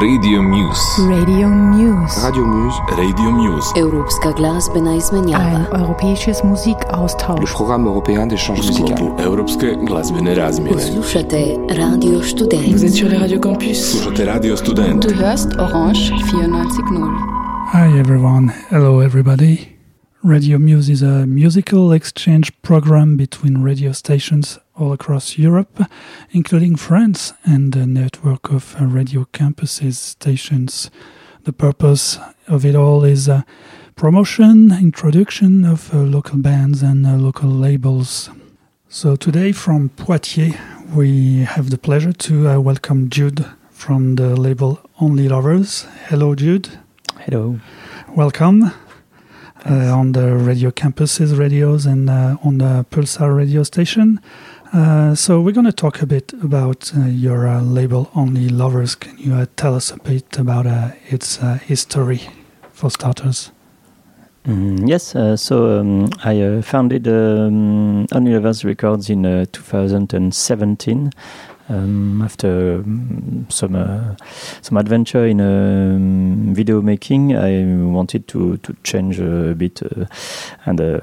Radio Muse. Radio Muse. Radio Muse. Radio Muse. Europska glazbena izmenjava. Ein europäisches Le Musikaustausch. programme européen d'échange U musical. sklopu Europske glazbene razmjene. Slušate Radio Student. Vous êtes sur les radios campus. Slušate Radio Student. Du hörst Orange 94.0. Hi everyone, hello everybody. Radio Muse is a musical exchange program between radio stations all across Europe, including France and a network of uh, radio campuses stations. The purpose of it all is uh, promotion, introduction of uh, local bands and local labels. So today from Poitiers, we have the pleasure to welcome Jude from the label Only Lovers. Hello, Jude. Hello. Welcome on the radio campuses radios and uh, on the Pulsar radio station. Uh, so we're going to talk a bit about uh, your uh, label Only Lovers. Can you uh, tell us a bit about uh, its uh, history, for starters? Mm, yes, uh, so um, I uh, founded um, Only Lovers Records in uh, 2017 um, after um, some uh, some adventure in um, video making. I wanted to to change a bit uh, and uh,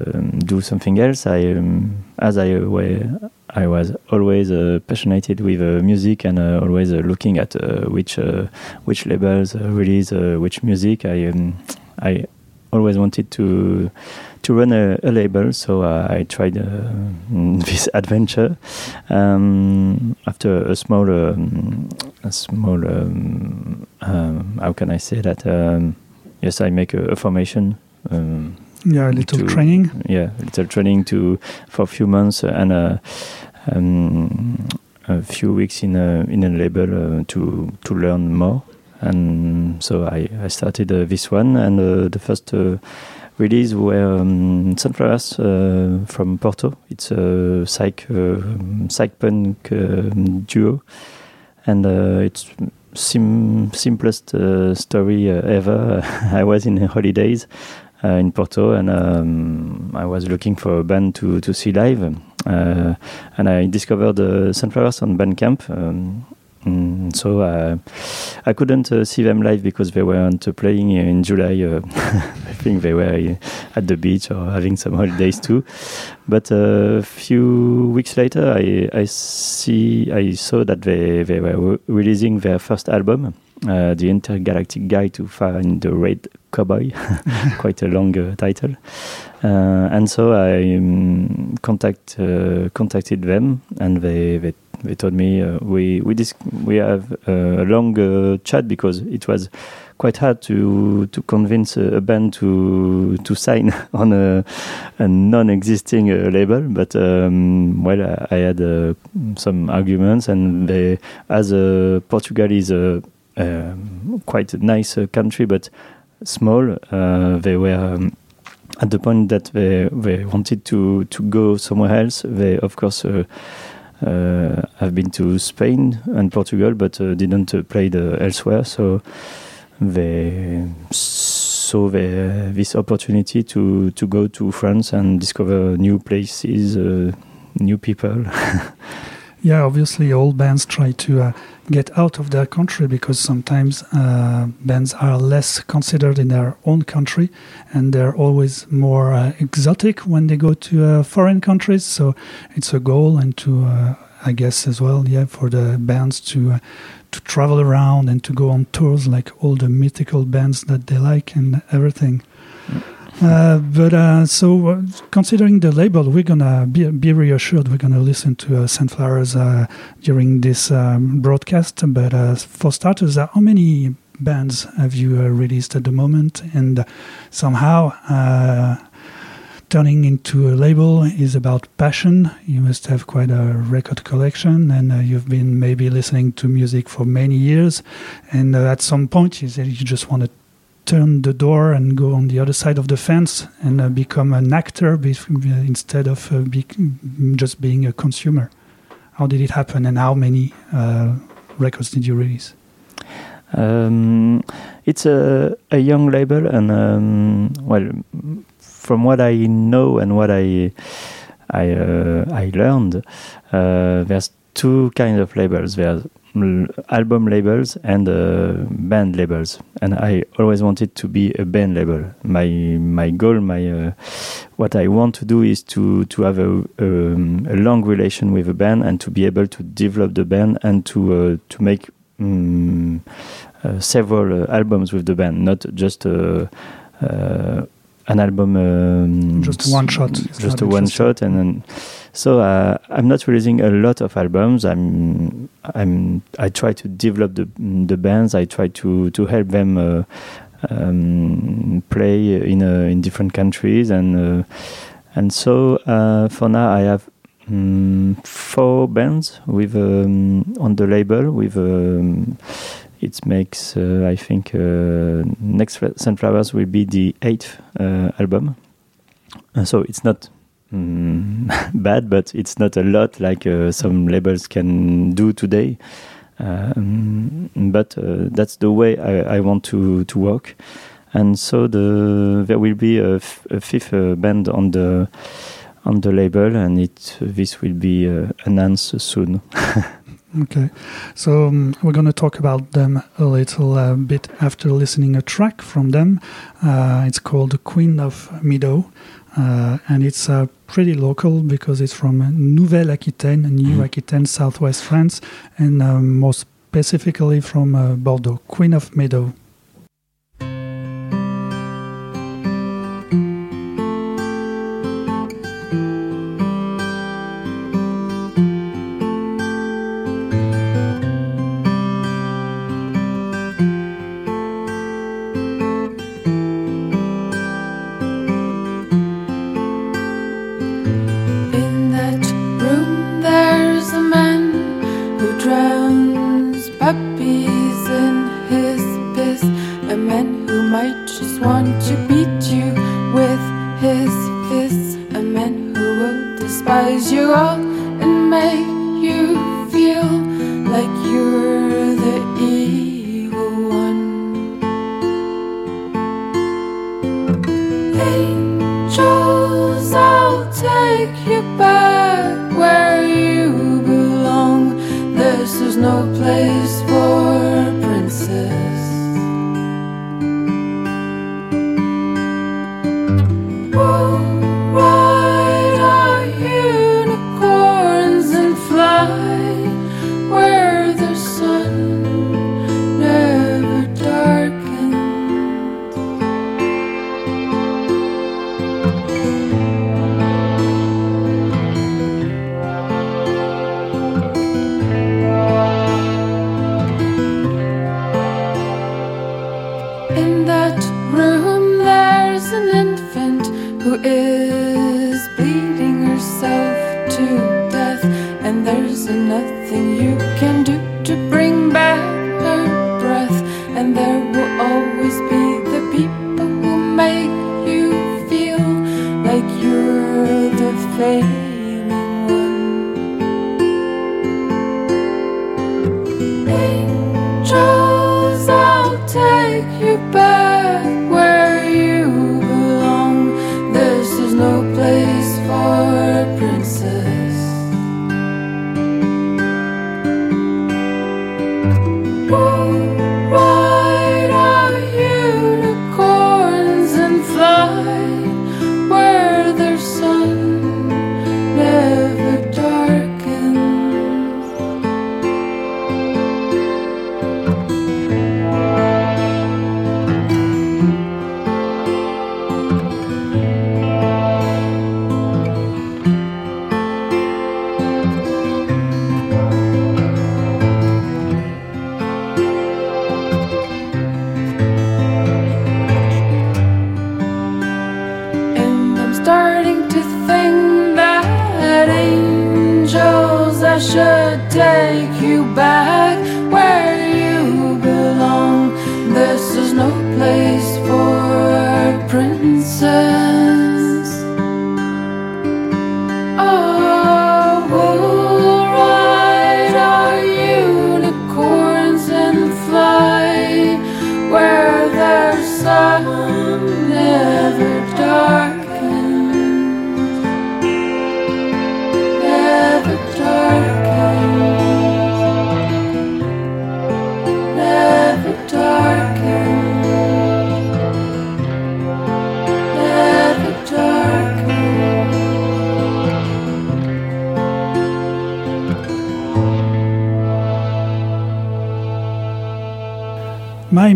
do something else. I um, as I were. I was always uh, passionate with uh, music and uh, always uh, looking at uh, which uh, which labels release which music. I um, I always wanted to to run a, a label, so uh, I tried uh, this adventure. Um, after a small, um, a small, um, um, how can I say that? Um, yes, I make a, a formation. Um, Yeah, a little To- training. yeah, a little training to for a few months and uh, um, a few weeks in a in a label uh, to to learn more. And so I, I started uh, this one, and uh, the first uh, release were um, Sunflowers from Porto. It's a psych psych punk duo, and it's sim- simplest story ever. I was in holidays uh, in Porto, and um, I was looking for a band to, to see live, uh, and I discovered uh, Sunflowers on Bandcamp. Um, mm, so uh, I couldn't uh, see them live because they weren't uh, playing in July. Uh, I think they were uh, at the beach or having some holidays too. But a few weeks later, I, I see I saw that they, they were re- releasing their first album, uh, the Intergalactic Guide to Find the Red Cowboy, quite a long uh, title. Uh, and so I um, contact uh, contacted them, and they they, they told me uh, we we we have uh, a long uh, chat because it was quite hard to to convince a, band to to sign on a, a non-existing uh, label. But um, well, I, I had uh, some arguments, and they, as uh, Portugal is a um, quite a nice uh, country, but small, uh, they were. Um, at the point that they, they wanted to, to go somewhere else, they of course uh, have been to Spain and Portugal, but uh, didn't uh, play elsewhere. So they saw the, this opportunity to, to go to France and discover new places, new people. Yeah, obviously, all bands try to uh, get out of their country because sometimes uh, bands are less considered in their own country and they're always more uh, exotic when they go to uh, foreign countries. So it's a goal, and to, uh, I guess, as well, yeah, for the bands to. Uh, to travel around and to go on tours like all the mythical bands that they like and everything. Uh, but uh, so, uh, considering the label, we're gonna be, be reassured. We're gonna listen to uh, Sunflowers uh, during this um, broadcast. But for starters, how many bands have you released at the moment? And somehow, turning into a label is about passion. You must have quite a record collection, and you've been maybe listening to music for many years. And at some point, you said you just want to turn the door and go on the other side of the fence and uh, become an actor be- instead of uh, be- just being a consumer. How did it happen, and how many uh, records did you release? Um, it's a, a young label, and um, well, from what I know and what I I uh, I learned, uh, there's two kind of labels. There's album labels and uh, band labels, and I always wanted to be a band label. My my goal, my uh, what I want to do is to to have a, um, a long relation with a band and to be able to develop the band and to uh, to make um, uh, several uh, albums with the band, not just uh, uh, an album. Um, Just one shot. Just a one shot, and then so uh, I'm not releasing a lot of albums. I'm I'm I try to develop the the bands. I try to to help them. Uh, um, play in in different countries and uh, and so uh, for now I have um, four bands with um, on the label with um, it makes uh, I think uh, next Sunflowers will be the eighth uh, album Uh, so it's not mm, bad but it's not a lot like uh, some labels can do today. Um, but uh, that's the way I, I want to to work. And so the there will be a, fifth uh, band on the on the label and it this will be announced soon. Okay, so um, we're going to talk about them a little uh, bit after listening a track from them. Uh, it's called "The Queen of Meadow," uh, and it's uh, pretty local because it's from Nouvelle Aquitaine, New Mhm. Aquitaine, southwest France, and um, more specifically from uh, Bordeaux. "Queen of Meadow."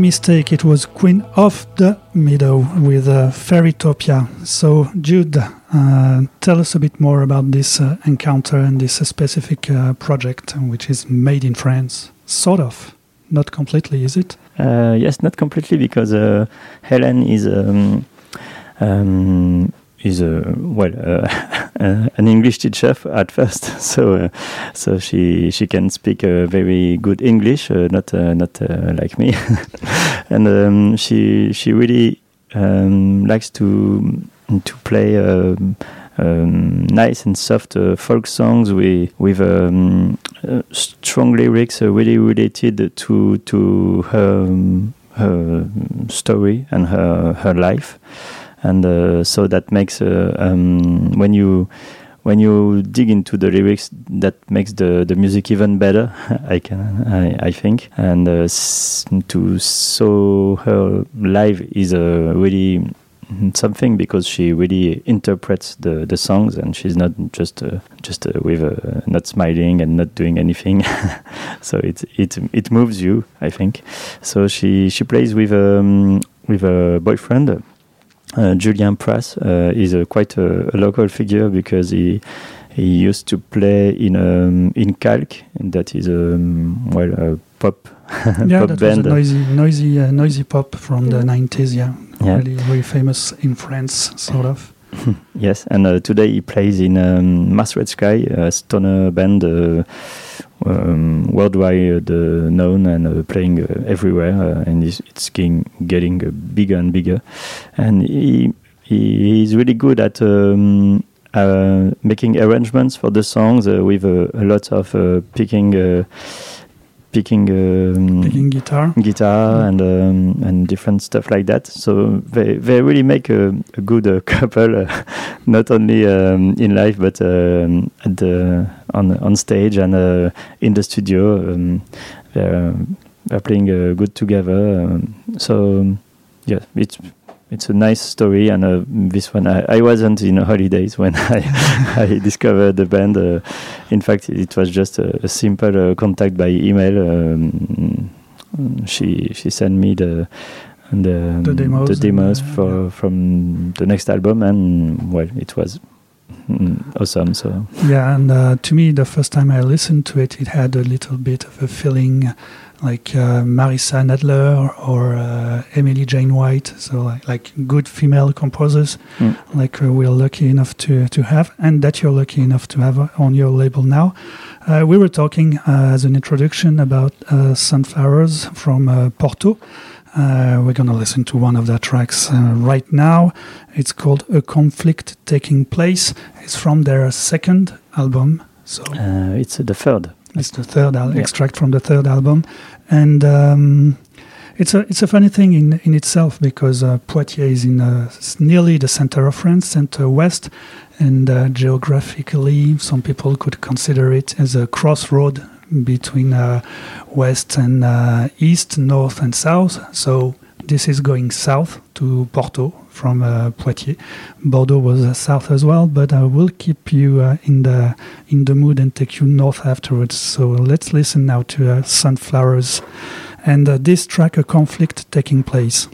Mistake, it was Queen of the Meadow with uh, Fairytopia. So, Jude, uh, tell us a bit more about this uh, encounter and this specific uh, project, which is made in France. Sort of. Not completely, is it? Uh, yes, not completely because uh, Helen is um, um, is a well uh, an English teacher at first, so uh, so she she can speak uh, very good English, uh, not not like me, and um, she she really um, likes to to play. Um, um, nice and soft uh, folk songs with with um, uh, strong lyrics uh, really related to to her um, her story and her her life, and uh, so that makes uh, um, when you when you dig into the lyrics, that makes the, the music even better. I can I, I think, and uh, to saw her live is a really something because she really interprets the, the songs and she's not just uh, just uh, with uh, not smiling and not doing anything. So it it it moves you I think. So she she plays with um, with a boyfriend. uh, Julien Pras uh, is a quite a, a local figure because he he used to play in um, in Calc and that is um, well a pop yeah, pop that band was a noisy, noisy, uh, noisy pop from the 90s, yeah. Yeah. Really, really famous in France, sort of. Yes, and uh, today he plays in um, Mars Red Sky, a stoner band uh, um, worldwide uh, known and uh, playing uh, everywhere, and it's, it's getting, getting bigger and bigger. And he, he he's really good at um, making arrangements for the songs with a lot of picking. Picking um, Picking guitar. guitar and um, and different stuff like that. So they they really make a, a good uh, couple, uh, not only um, in life but um, at the on on stage and uh, in the studio. Um, they're they're playing uh, good together. Um, so yeah, it's. It's a nice story, and uh, this one I, I wasn't in holidays when I, I discovered the band. Uh, in fact, it was just a, a simple uh, contact by email. Um, she she sent me the the, The demos the demos uh, for yeah. from the next album, and well, it was mm, awesome. So Yeah, and uh, to me, the first time I listened to it, it had a little bit of a feeling like uh, Marissa Nadler or uh, Emily Jane White, so like, like good female composers, Mm. like uh, we're lucky enough to, to have, and that you're lucky enough to have on your label now. Uh, we were talking uh, as an introduction about uh, Sunflowers from uh, Porto. Uh, we're going to listen to one of their tracks uh, right now. It's called A Conflict Taking Place. It's from their second album. So uh, it's the third. It's the third al- Yeah. extract from the third album, and um, it's a it's a funny thing in in itself because uh, Poitiers is in uh, nearly the center of France, center west, and uh, geographically, some people could consider it as a crossroad between uh, west and uh, east, north and south. So this is going south to Porto from uh, Poitiers. Bordeaux was uh, south as well, but I will keep you uh, in the in the mood and take you north afterwards. So let's listen now to Sunflowers and this track, a conflict taking place.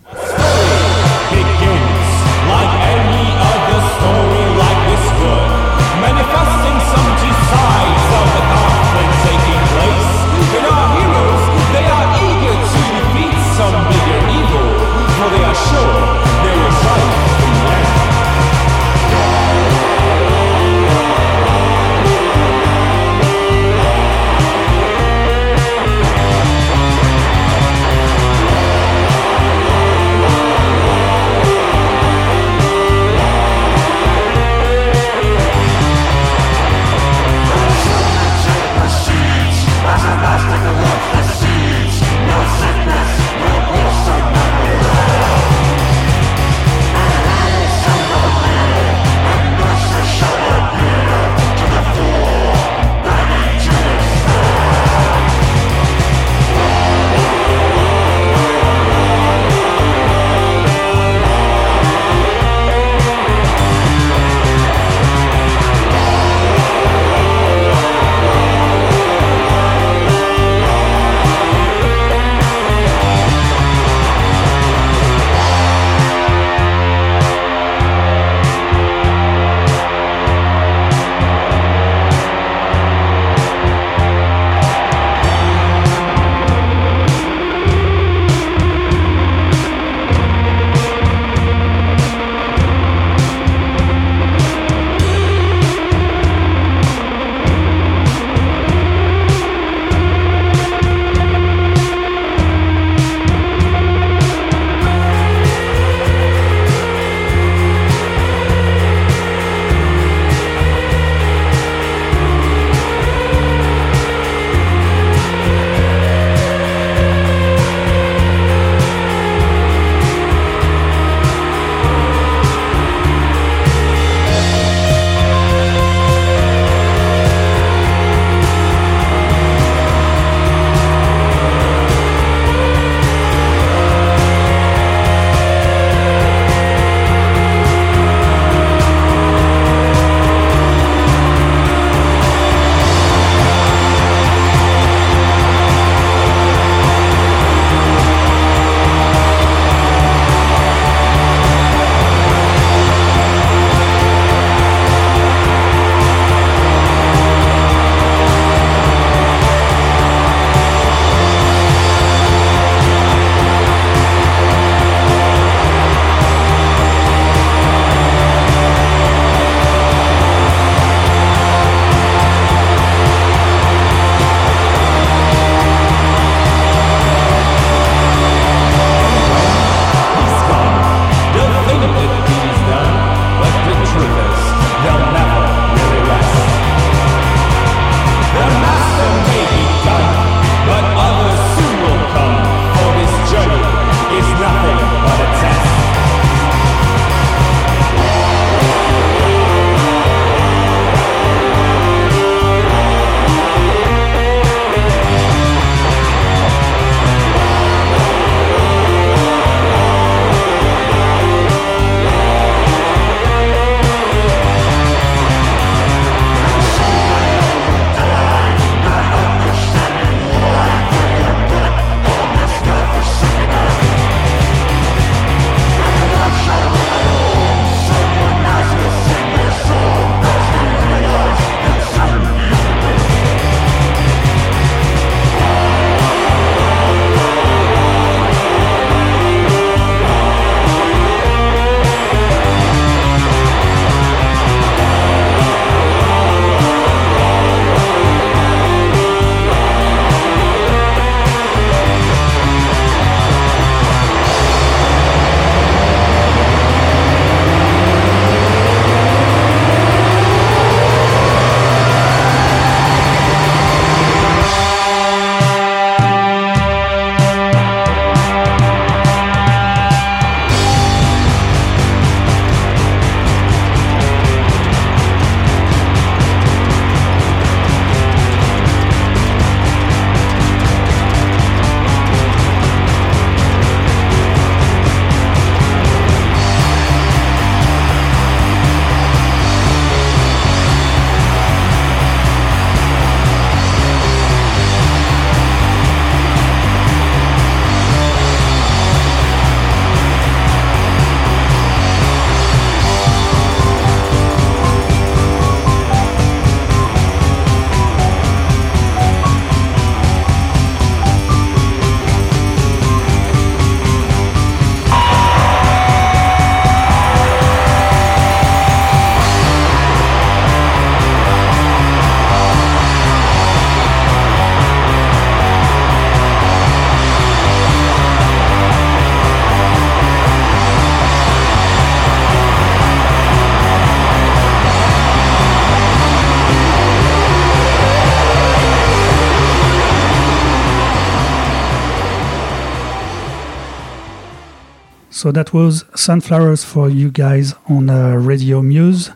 So that was Sunflowers for you guys on uh, Radio Muse.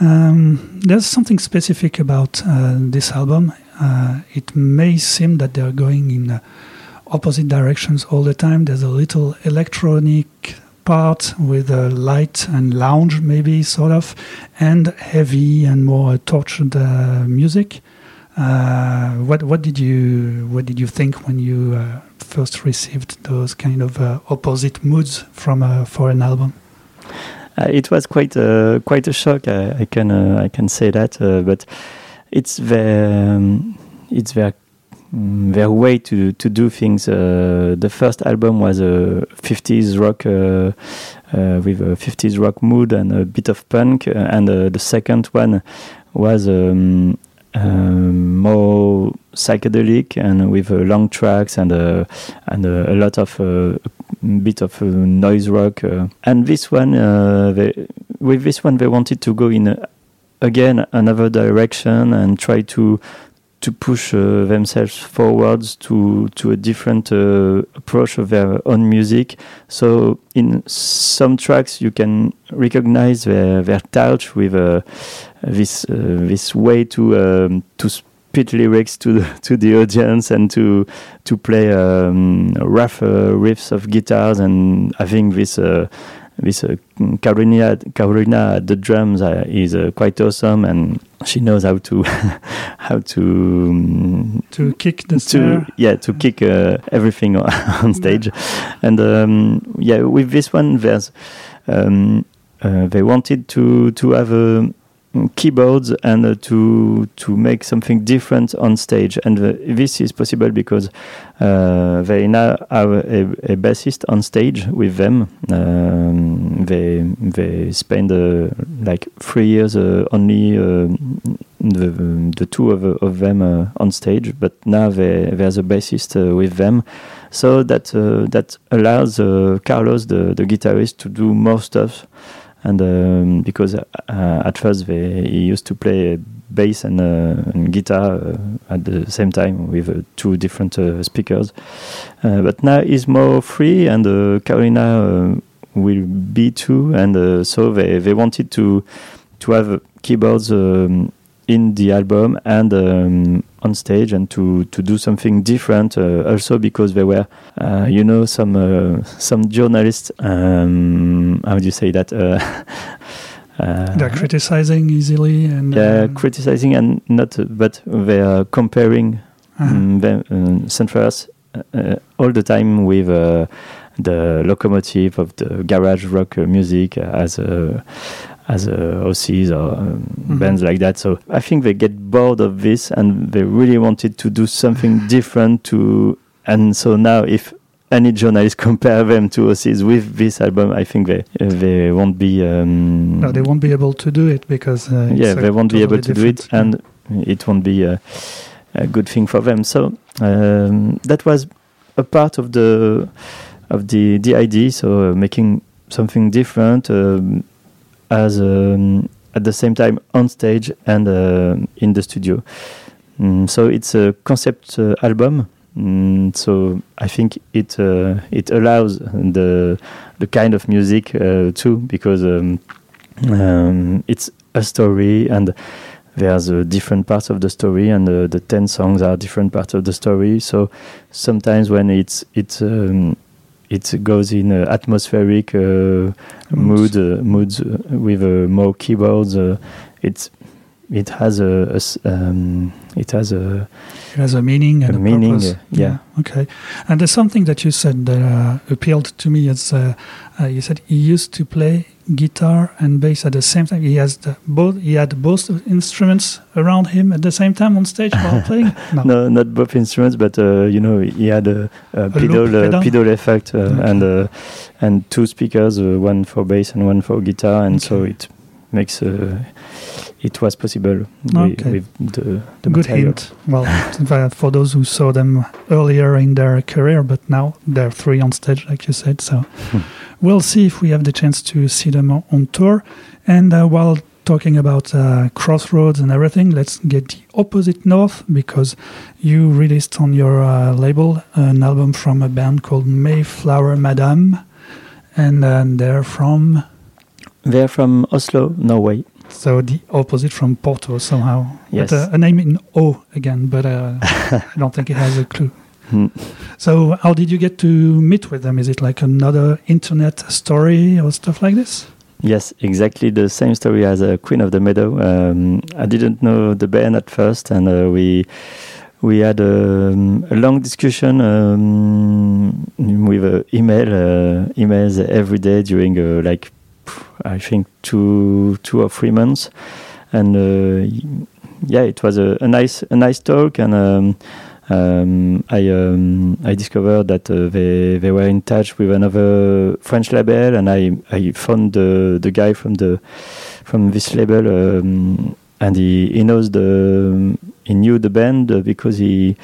Um, there's something specific about uh, this album. Uh, it may seem that they're going in uh, opposite directions all the time. There's a little electronic part with a light and lounge, maybe sort of, and heavy and more tortured uh, music. Uh, what what did you what did you think when you first received those kind of uh, opposite moods from uh, for an album? Uh, it was quite a quite a shock. I, I can uh, I can say that, uh, but it's their um, it's mm, their way to to do things. Uh, the first album was a 50s rock with a 50s rock mood and a bit of punk, and the second one was. Um, more psychedelic and with uh, long tracks and uh, and uh, a lot of uh, bit of uh, noise rock. And this one, they, with this one, they wanted to go in again another direction and try to to push uh, themselves forwards to to a different uh, approach of their own music. So in some tracks, you can recognize their their touch with uh, this this way to um, to spit lyrics to the, to the audience and to to play um, rough uh, riffs of guitars and I think this uh, this uh, Carolina Carolina at the drums uh, is uh, quite awesome and she knows how to how to um, To kick the to yeah to kick uh, everything on, stage. And um, yeah with this one there's um, uh, they wanted to to have a keyboards and uh, to to make something different on stage. And uh, this is possible because uh, they now have a, a bassist on stage with them. Um, they they spend uh, like three years uh, only uh, the, the two of, of them on stage but now they, there's a bassist with them. So that that allows Carlos the, the guitarist to do more stuff and um, because uh, at first they, he used to play bass and, uh, and guitar uh, at the same time with uh, two different uh, speakers. Uh, but now he's more free and Carolina will be too. And so they, they wanted to to have keyboards um, in the album and um, on stage and to, to do something different uh, also because there were uh, you know some uh, some journalists um, how do you say that uh, uh, They're criticizing easily and yeah, um, criticizing and not uh, but they are comparing uh-huh. mm, them, um, all the time with uh, the locomotive of the garage rock music as a as a OCs or um, Mhm. bands like that. So I think they get bored of this and they really wanted to do something different to. And so now, if any journalist compare them to OCs with this album, I think they they won't be. Um, no, they won't be able to do it because uh, yeah, they won't be able to do it, and it won't be a, a good thing for them. So um, that was a part of the of the the idea. So uh, making something different um, as um, at the same time on stage and uh, in the studio. Mm, so it's a concept uh, album. Mm, so I think it uh, it allows the the kind of music uh, too because um, um, it's a story and there's uh, different parts of the story and uh, the 10 songs are different parts of the story so sometimes when it's it's um, it goes in uh, atmospheric uh, mood uh, moods with uh, more keyboards uh, it's it has a, a um, it has a It has a meaning and A a, meaning, purpose. uh, yeah. Okay. And there's something that you said that uh, appealed to me. It's uh, uh, you said he used to play guitar and bass at the same time. He has the, both. He had both instruments around him at the same time on stage while playing. No. no not both instruments but uh, you know he had a, a, loop pedal uh, pedal? pedal effect uh, Okay. and uh, and two speakers uh, one for bass and one for guitar and so it makes uh, it was possible Okay. with the, the Good material. hint. Well, for- those who saw them earlier in their career, but now they're three on stage, like you said. So. we'll see if we have the chance to see them on, tour. And uh, while talking about uh, Crossroads and everything, let's get the opposite north because you released on your uh, label an album from a band called Mayflower Madame. and um, they're from They're from Oslo, Norway. so the opposite from Porto somehow. Yes. But, uh, a name in O again, but uh, I don't think it has a clue. So how did you get to meet with them? Is it like another internet story or stuff like this? Yes, exactly the same story as uh, Queen of the Meadow. Um, I didn't know the band at first, and uh, we we had um, a long discussion um, with uh, email uh, emails every day during uh, like I think two two or three months, and uh, yeah, it was a, a nice a nice talk, and um, I um, I discovered that uh, they they were in touch with another French label, and I I found the the guy from the from this label, um, and he, he knows the he knew the band because he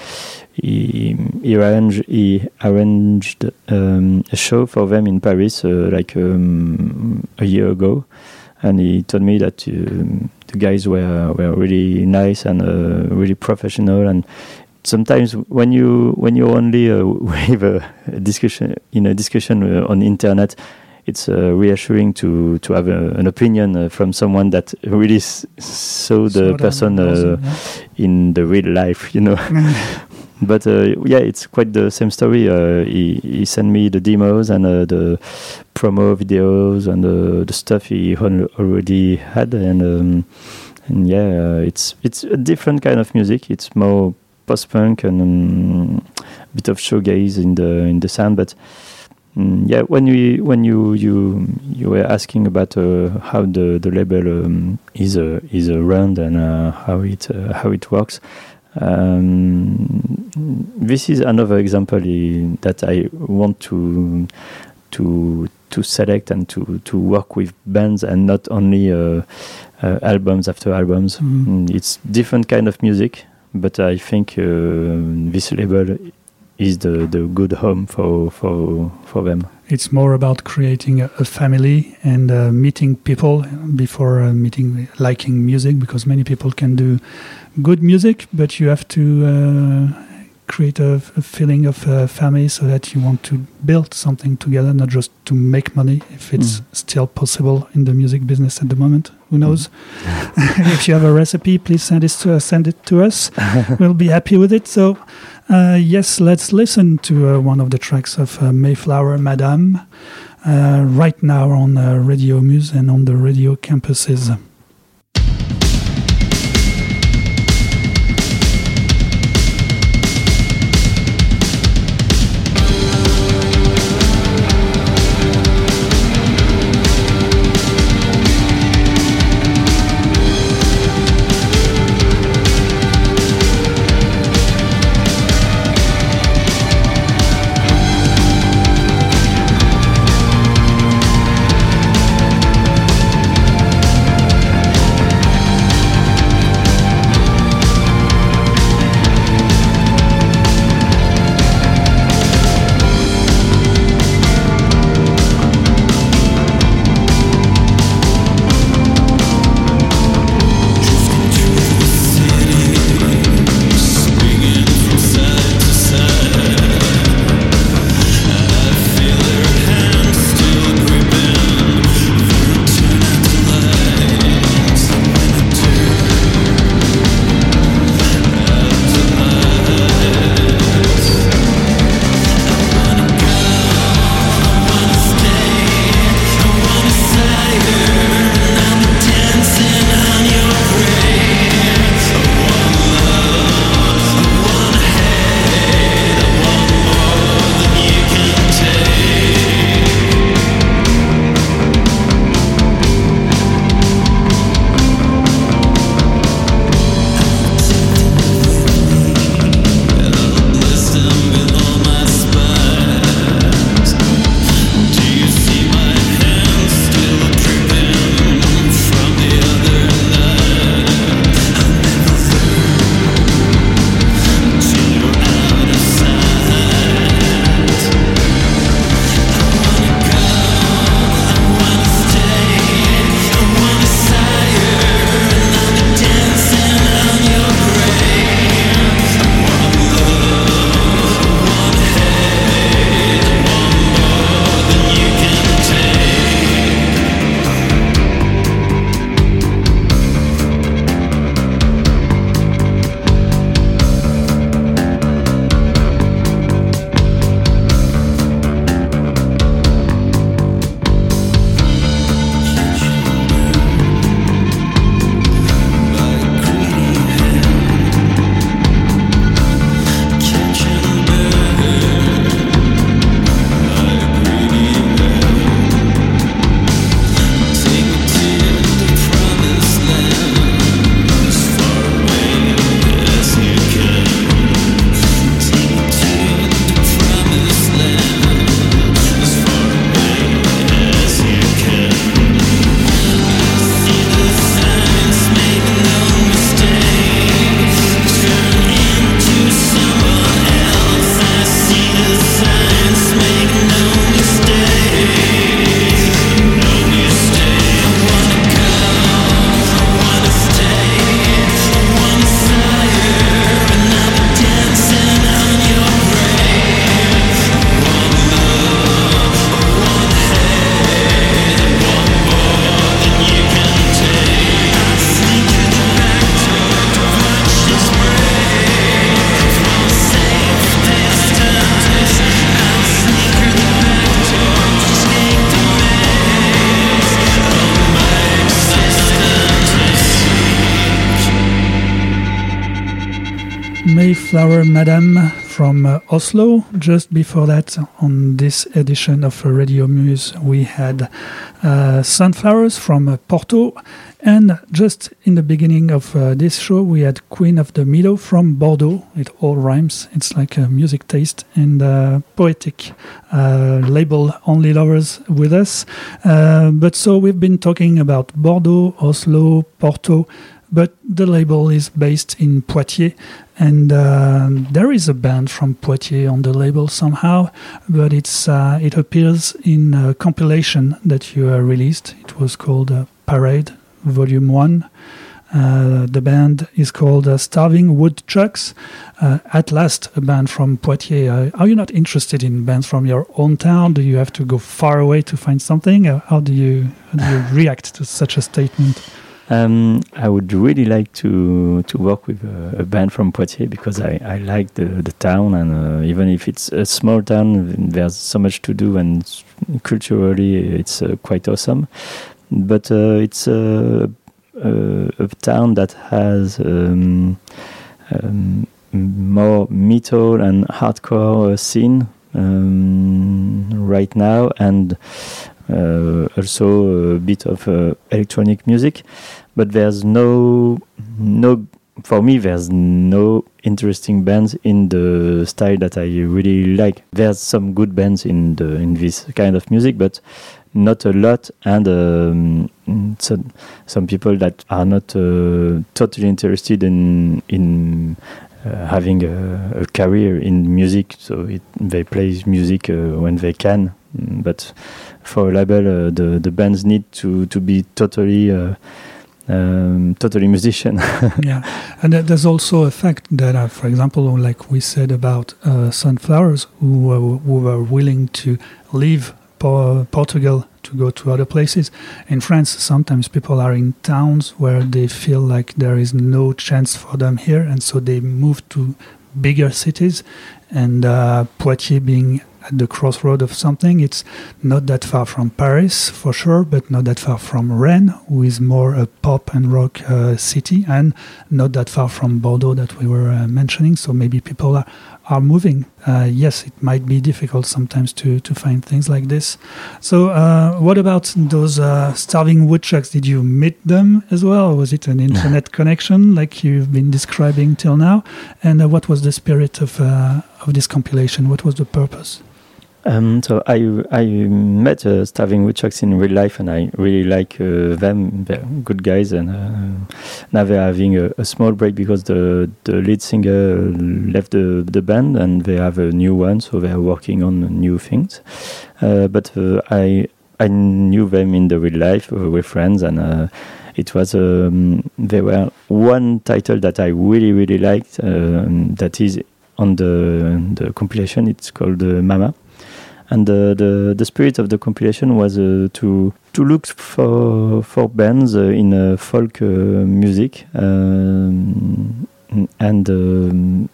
he he arranged he arranged um, a show for them in Paris uh, like um, a year ago, and he told me that um, the guys were were really nice and uh, really professional and sometimes when you when you only uh, with a, a discussion in a discussion uh, on internet it's uh, reassuring to to have a, an opinion uh, from someone that really s- saw the person in uh, person, yeah. in the real life you know. But uh, yeah it's quite the same story. Uh, he, he sent me the demos and uh, the promo videos and uh, the stuff he al- already had and um, and yeah uh, it's it's a different kind of music. It's more post punk and um, a bit of shoegaze in the in the sound but mm, yeah when we when you you you were asking about uh, how the the label um, is uh, is around and uh, how it uh, how it works um, this is another example that I want to to to select and to to work with bands and not only uh, uh, albums after albums. Mhm. Mm, It's different kind of music, but I think uh, this label is the, the good home for for for them. It's more about creating a, a family and uh, meeting people before uh, meeting liking music because many people can do good music, but you have to uh, create a, a feeling of uh, family so that you want to build something together, not just to make money. If it's Mm. still possible in the music business at the moment, who knows? if you have a recipe, please send it to send it to us. we'll be happy with it. So, uh, yes, let's listen to uh, one of the tracks of uh, Mayflower Madame uh, right now on uh, Radio Muse and on the radio campuses. Mayflower Madame from uh, Oslo. Just before that, on this edition of Radio Muse, we had uh, Sunflowers from uh, Porto. And just in the beginning of uh, this show, we had Queen of the Meadow from Bordeaux. It all rhymes. It's like a music taste and uh, poetic uh, label Only Lovers with us. But so we've been talking about Bordeaux, Oslo, Porto, but the label is based in Poitiers. And uh, there is a band from Poitiers on the label somehow, but it's uh, it appears in a compilation that you uh, released. It was called uh, Parade Volume 1. Uh, the band is called Starving Woodchucks. At last, a band from Poitiers. Are you not interested in bands from your own town? Do you have to go far away to find something? How do you how do you react to such a statement? Um, I would really like to to work with a, a band from Poitiers because I, I like the, the town and uh, even if it's a small town, there's so much to do and culturally it's uh, quite awesome. But uh, it's a, a, a town that has um, um, more metal and hardcore scene um, right now and also a bit of uh, electronic music but there's no no for me there's no interesting bands in the style that I really like. There's some good bands in the in this kind of music but not a lot and um, so, some people that are not uh, totally interested in in uh, having a, a career in music. So it, they play music uh, when they can. Mm, but for a label uh, the the bands need to to be totally uh, um, totally musician. Yeah, and uh, there's also a fact that, uh, for example, like we said about uh, sunflowers, who, uh, who were willing to leave po- Portugal to go to other places. In France, sometimes people are in towns where they feel like there is no chance for them here, and so they move to bigger cities. And uh, Poitiers being at the crossroad of something, it's not that far from Paris for sure, but not that far from Rennes, who is more a pop and rock uh, city, and not that far from Bordeaux that we were uh, mentioning. So maybe people are, are moving. Uh, yes, it might be difficult sometimes to, to find things like this. So, uh, what about those uh, starving woodchucks? Did you meet them as well? Or was it an internet connection like you've been describing till now? And uh, what was the spirit of, uh, of this compilation? What was the purpose? Um, so I I met uh, Starving Woodchucks in real life, and I really like uh, them. They're good guys, and uh, now they're having a, a small break because the the lead singer left the the band, and they have a new one, so they're working on new things. Uh, but uh, I I knew them in the real life. Uh, we're friends, and it was um, there were one title that I really really liked. Um, that is on the the compilation. It's called Mama and the, the the spirit of the compilation was uh, to to look for for bands uh, in uh, folk uh, music um, and um,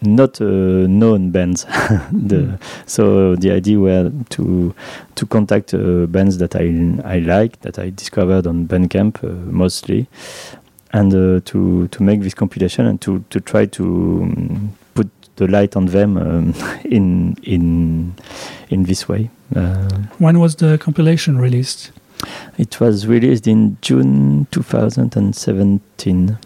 not uh, known bands. the, So the idea were to to contact uh, bands that I I like that I discovered on Bandcamp uh, mostly, and uh, to to make this compilation and to to try to um, the light on them um, in in in this way. Uh, When was the compilation released? it was released in June 2017.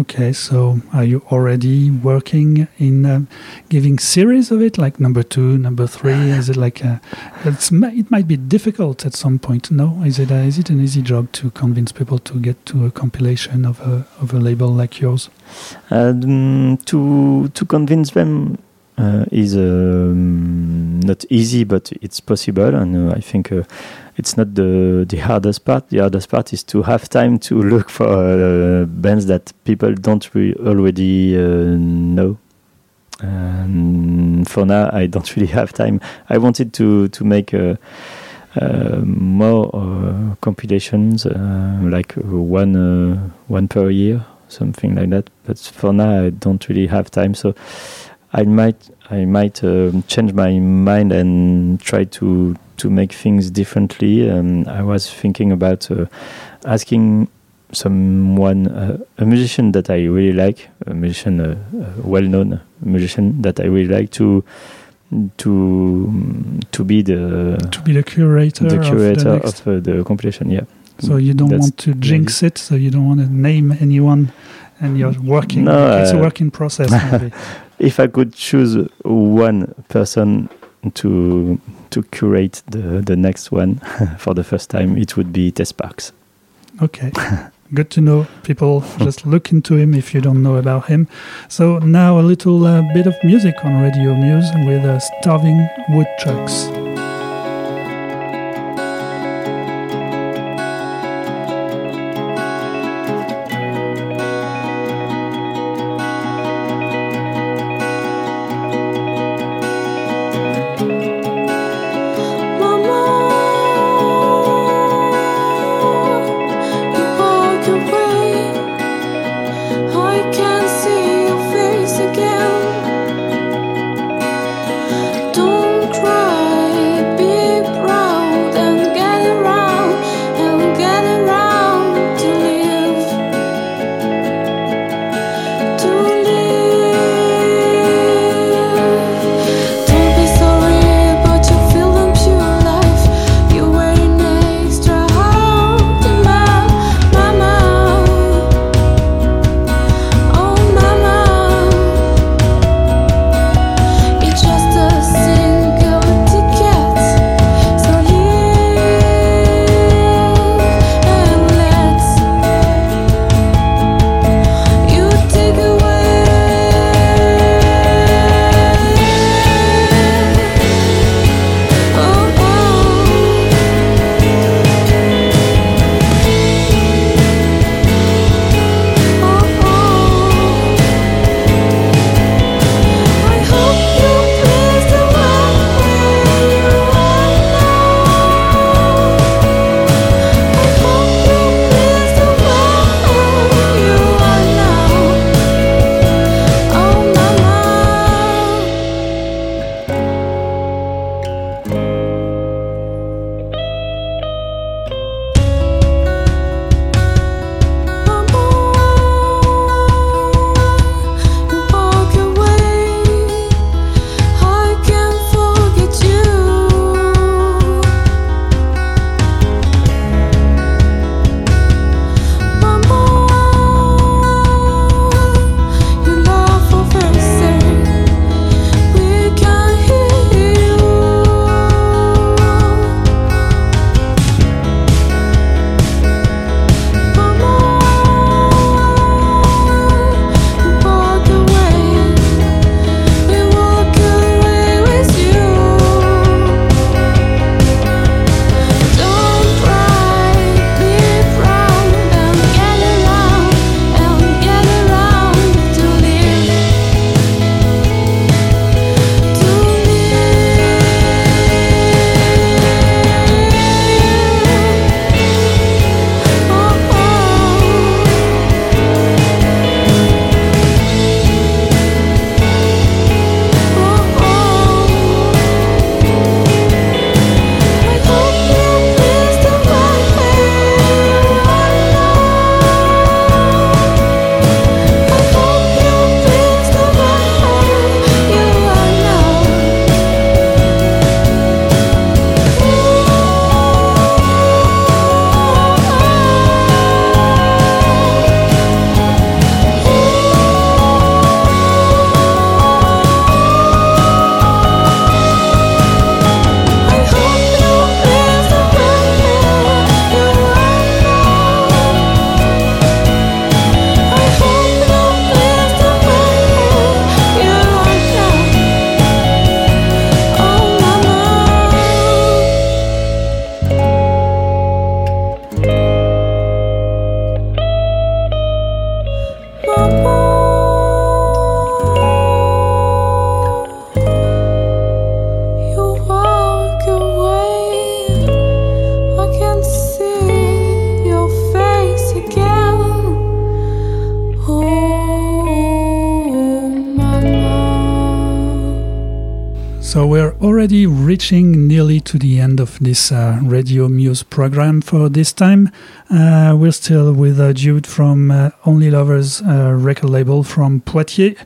Okay, so are you already working in um, giving series of it, like number two, number three? Is it like a, it might be difficult at some point? No, is it a, is it an easy job to convince people to get to a compilation of a of a label like yours? Um, to to convince them uh, is um, not easy, but it's possible, and uh, I think uh, it's not the the hardest part. The hardest part is to have time to look for uh, bands that people don't re- already uh, know. And for now, I don't really have time. I wanted to to make. Uh, uh, more uh, compilations, uh, like one one per year, something like that. But for now, I don't really have time, so I might I might um, change my mind and try to to make things differently. Um, I was thinking about uh, asking someone, uh, a musician that I really like, a musician, uh, a well-known musician that I really like to to to be the To be the curator, the curator of the next. of uh, the compilation. Yeah. so you don't That's want to jinx it. So you don't want to name anyone, and you're working. No, it's a uh, work in process. if I could choose one person to to curate the the next one for the first time, it would be Tess Parks. Okay. Good to know. People just look into him if you don't know about him. So now a little uh, bit of music on Radio Muse with uh, Starving Woodchucks. This uh, Radio Muse program for this time. Uh, we're still with uh, Jude from Only Lovers record label from Poitiers.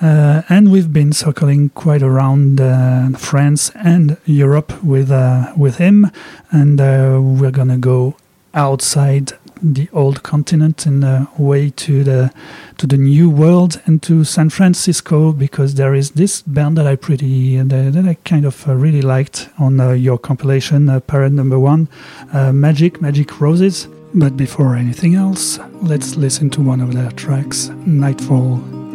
Uh, and we've been circling quite around uh, France and Europe with uh, with him, and we're gonna go outside the old continent and uh, way to the to the new world and to San Francisco because there is this band that I pretty that, I kind of uh, really liked on uh, your compilation uh, Parade Number One, uh, Magic Magic Roses. But before anything else, let's listen to one of their tracks, Nightfall.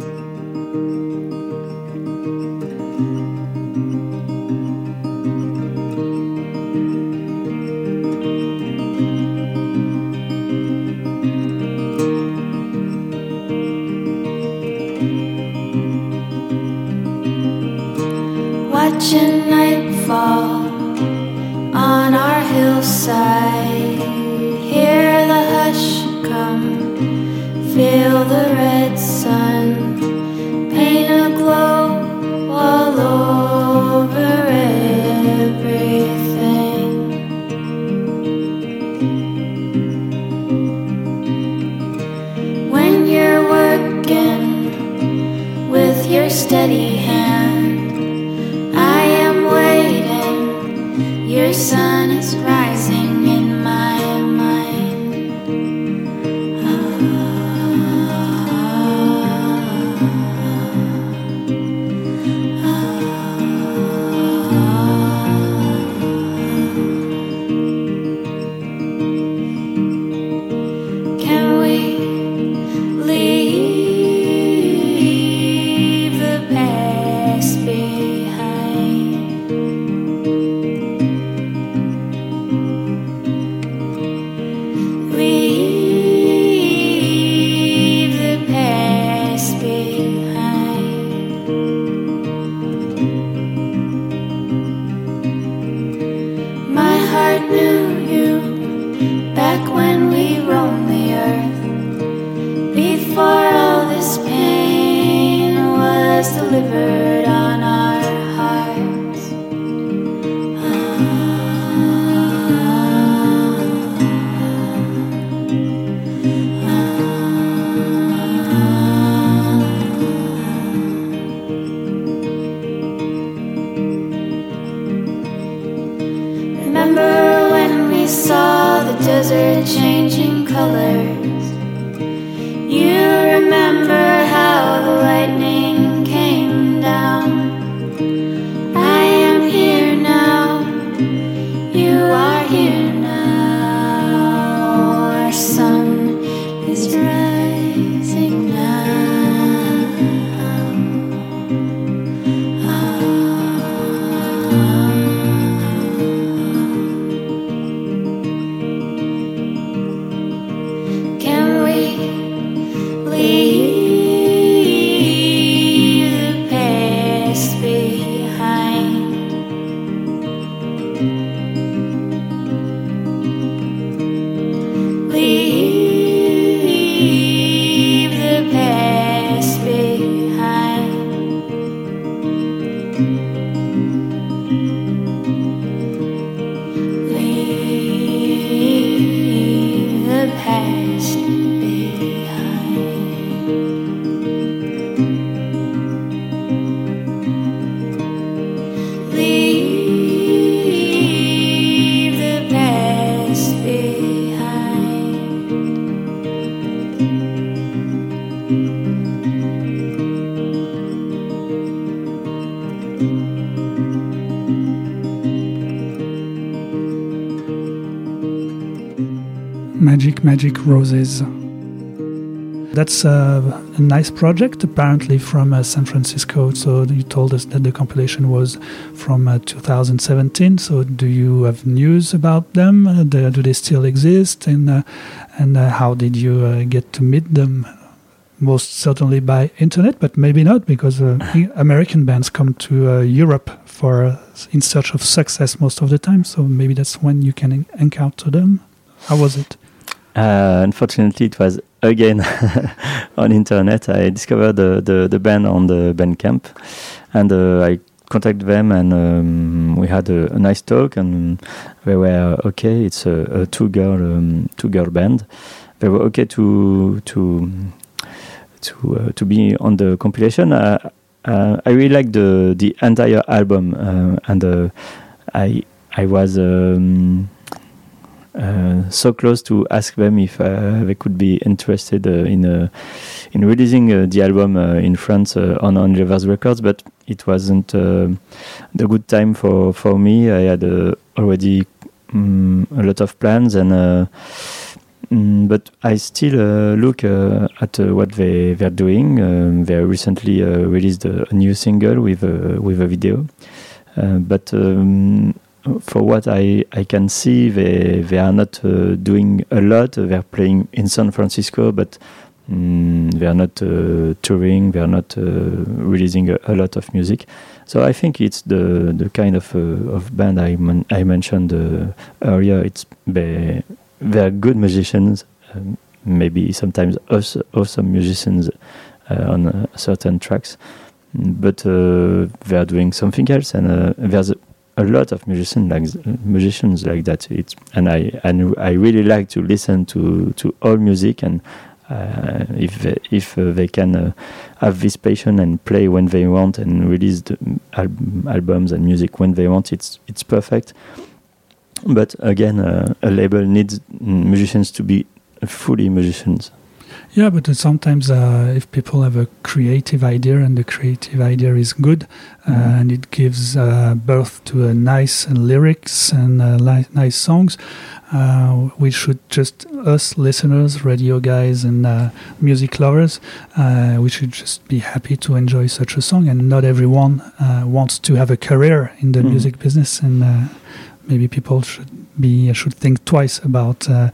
Roses. That's a, a nice project, apparently from uh, San Francisco. So you told us that the compilation was from uh, 2017. So do you have news about them? Uh, do, do they still exist? And uh, and uh, how did you uh, get to meet them? Most certainly by internet, but maybe not because uh, American bands come to uh, Europe for uh, in search of success most of the time. So maybe that's when you can encounter them. How was it? Uh, unfortunately, it was again on internet. I discovered the, the, the band on the Bandcamp, and uh, I contacted them, and um, we had a, a nice talk, and they were okay. It's a, a two girl um, two girl band. They were okay to to to uh, to be on the compilation. Uh, uh, I really like the the entire album, uh, and I I was. Um, uh, so close to ask them if uh, they could be interested uh, in uh, in releasing uh, the album in France on on Records, but it wasn't the good time for for me. I had already um, a lot of plans, and mm, but I still look at what they they're doing. Um, they recently released a, new single with a with a video, but. Um, for what I, I can see, they they are not uh, doing a lot. They are playing in San Francisco, but mm, they are not uh, touring. They are not uh, releasing a, a lot of music. So I think it's the the kind of uh, of band I man- I mentioned uh, earlier. It's they they are good musicians. Um, maybe sometimes us awesome musicians uh, on certain tracks, but they are doing something else, and there's a, lot of musicians like musicians like that. It's and I and I really like to listen to to all music and. Uh, if they, if uh, they can uh, have this passion and play when they want and release the al- albums and music when they want, it's it's perfect. But again, uh, a label needs musicians to be fully musicians. Yeah, but sometimes uh, if people have a creative idea and the creative idea is good uh, Mhm. and it gives uh, birth to a nice lyrics and uh, li- nice songs, uh, we should just us listeners, radio guys, and uh, music lovers, uh, we should just be happy to enjoy such a song. And not everyone uh, wants to have a career in the Mhm. music business, and uh, maybe people should be should think twice about. Uh,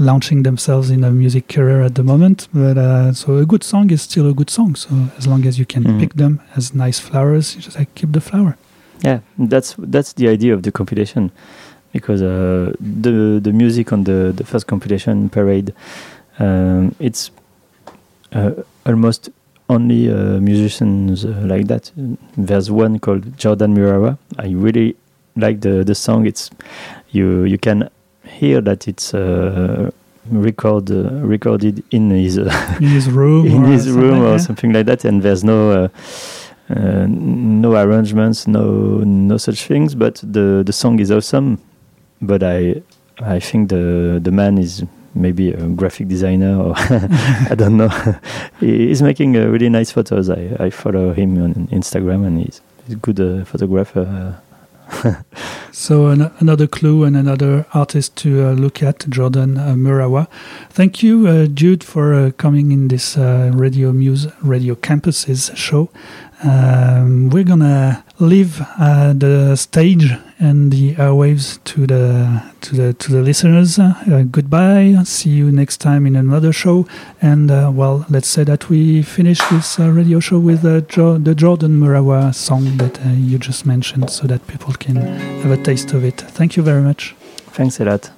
launching themselves in a music career at the moment. But uh, so a good song is still a good song. So as long as you can Mhm. pick them as nice flowers, you just like keep the flower. Yeah, that's that's the idea of the compilation, because uh, the the music on the the first compilation parade, um, it's uh, almost only uh, musicians uh, like that. There's one called Jordan Murawa. I really like the the song. It's you you can hear that it's uh, record uh, recorded in his uh, In his room, in or his something, room or something like that, and there's no uh, uh, no arrangements, no no such things. But the the song is awesome. But I I think the the man is maybe a graphic designer or I don't know. He's making uh, really nice photos. I, I follow him on Instagram, and he's, he's a good uh, photographer. So an- another clue and another artist to uh, look at, Jordan uh, Murawa. Thank you, uh, Jude, for uh, coming in this uh, Radio Muse Radio Campuses show. Um, we're gonna leave uh, the stage and the airwaves to the to the to the listeners. Uh, goodbye. See you next time in another show. And uh, well, let's say that we finish this uh, radio show with jo- the Jordan Murawa song that uh, you just mentioned, so that people can have a taste of it. Thank you very much. Thanks a lot.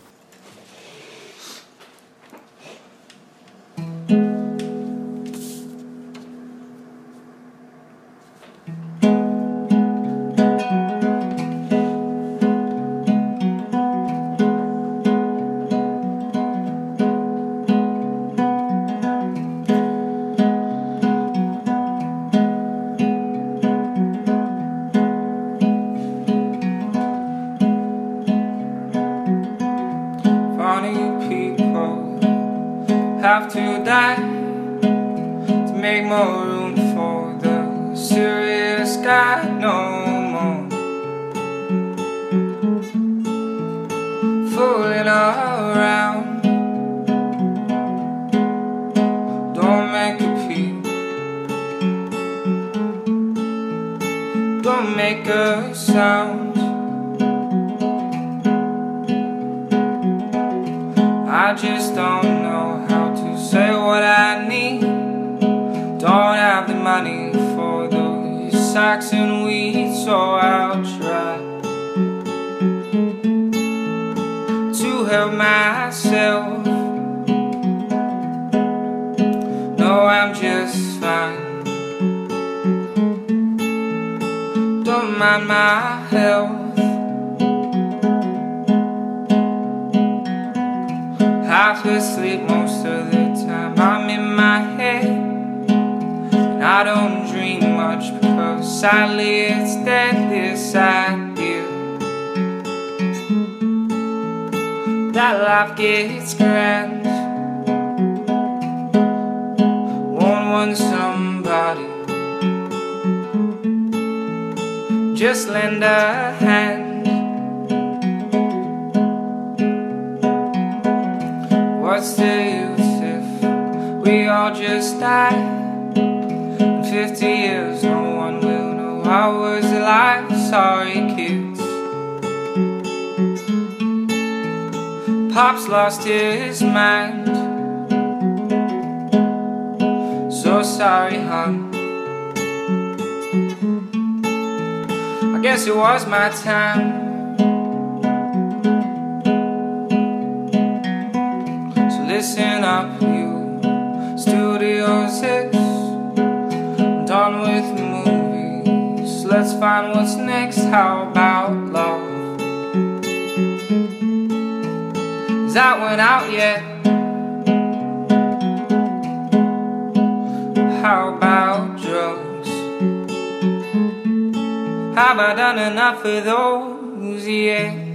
Half sleep most of the time, I'm in my head. And I don't dream much because sadly it's dead, this idea. That life gets grand. Won't want somebody. Just lend a hand. What's use if we all just die? In 50 years, no one will know I was alive. Sorry, kids. Pop's lost his mind. So sorry, hon. I guess it was my time. Up, you Studio 6. Done with movies. Let's find what's next. How about love? Is that one out yet? How about drugs? Have I done enough of those yet?